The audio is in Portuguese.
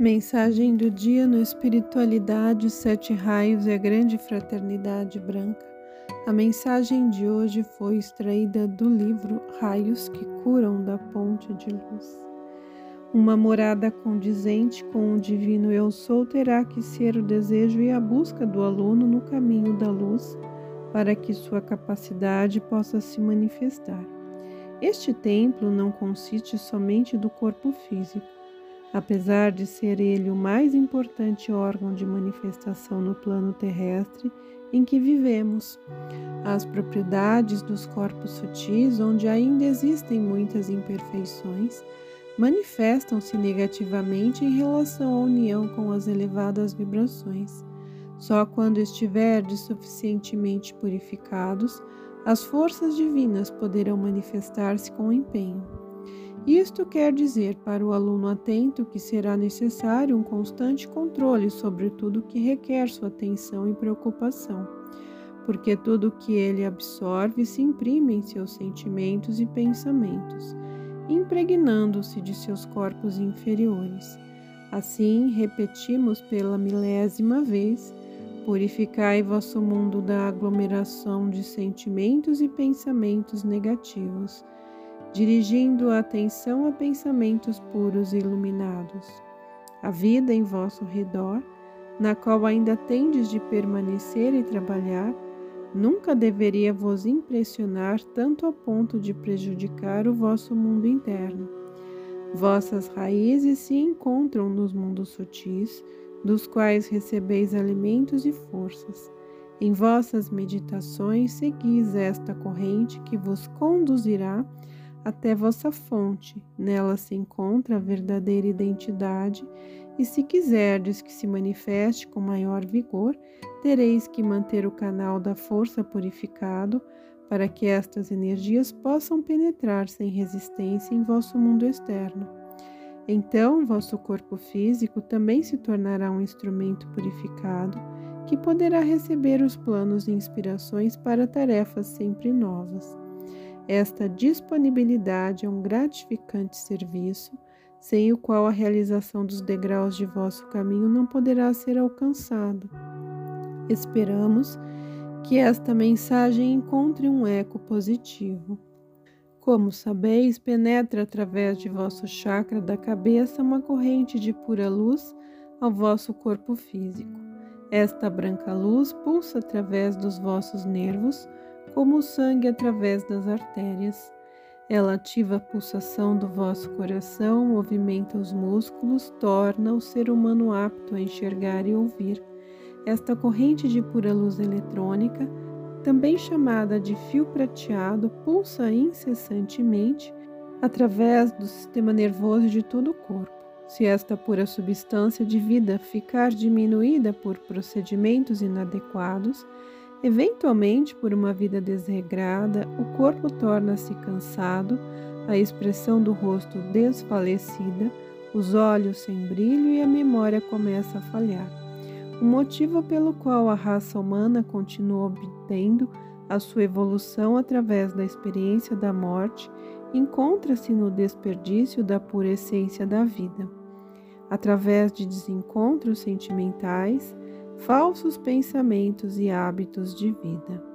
Mensagem do dia no Espiritualidade, Sete Raios e a Grande Fraternidade Branca. A mensagem de hoje foi extraída do livro Raios que Curam da Ponte de Luz. Uma morada condizente com o Divino Eu Sou terá que ser o desejo e a busca do aluno no caminho da luz, para que sua capacidade possa se manifestar. Este templo não consiste somente do corpo físico Apesar de ser ele o mais importante órgão de manifestação no plano terrestre em que vivemos, as propriedades dos corpos sutis, onde ainda existem muitas imperfeições, manifestam-se negativamente em relação à união com as elevadas vibrações. Só quando estiverdes suficientemente purificados, as forças divinas poderão manifestar-se com empenho. Isto quer dizer para o aluno atento que será necessário um constante controle sobre tudo que requer sua atenção e preocupação, porque tudo que ele absorve se imprime em seus sentimentos e pensamentos, impregnando-se de seus corpos inferiores. Assim, repetimos pela milésima vez: purificai vosso mundo da aglomeração de sentimentos e pensamentos negativos dirigindo a atenção a pensamentos puros e iluminados. A vida em vosso redor, na qual ainda tendes de permanecer e trabalhar, nunca deveria vos impressionar tanto a ponto de prejudicar o vosso mundo interno. Vossas raízes se encontram nos mundos sutis, dos quais recebeis alimentos e forças. Em vossas meditações seguis esta corrente que vos conduzirá até vossa fonte, nela se encontra a verdadeira identidade, e se quiserdes que se manifeste com maior vigor, tereis que manter o canal da força purificado, para que estas energias possam penetrar sem resistência em vosso mundo externo. Então, vosso corpo físico também se tornará um instrumento purificado, que poderá receber os planos e inspirações para tarefas sempre novas. Esta disponibilidade é um gratificante serviço, sem o qual a realização dos degraus de vosso caminho não poderá ser alcançada. Esperamos que esta mensagem encontre um eco positivo. Como sabeis, penetra através de vosso chakra da cabeça uma corrente de pura luz ao vosso corpo físico. Esta branca luz pulsa através dos vossos nervos como o sangue através das artérias. Ela ativa a pulsação do vosso coração, movimenta os músculos, torna o ser humano apto a enxergar e ouvir. Esta corrente de pura luz eletrônica, também chamada de fio prateado, pulsa incessantemente através do sistema nervoso de todo o corpo. Se esta pura substância de vida ficar diminuída por procedimentos inadequados, Eventualmente, por uma vida desregrada, o corpo torna-se cansado, a expressão do rosto desfalecida, os olhos sem brilho e a memória começa a falhar. O motivo pelo qual a raça humana continua obtendo a sua evolução através da experiência da morte encontra-se no desperdício da pura essência da vida. Através de desencontros sentimentais, falsos pensamentos e hábitos de vida.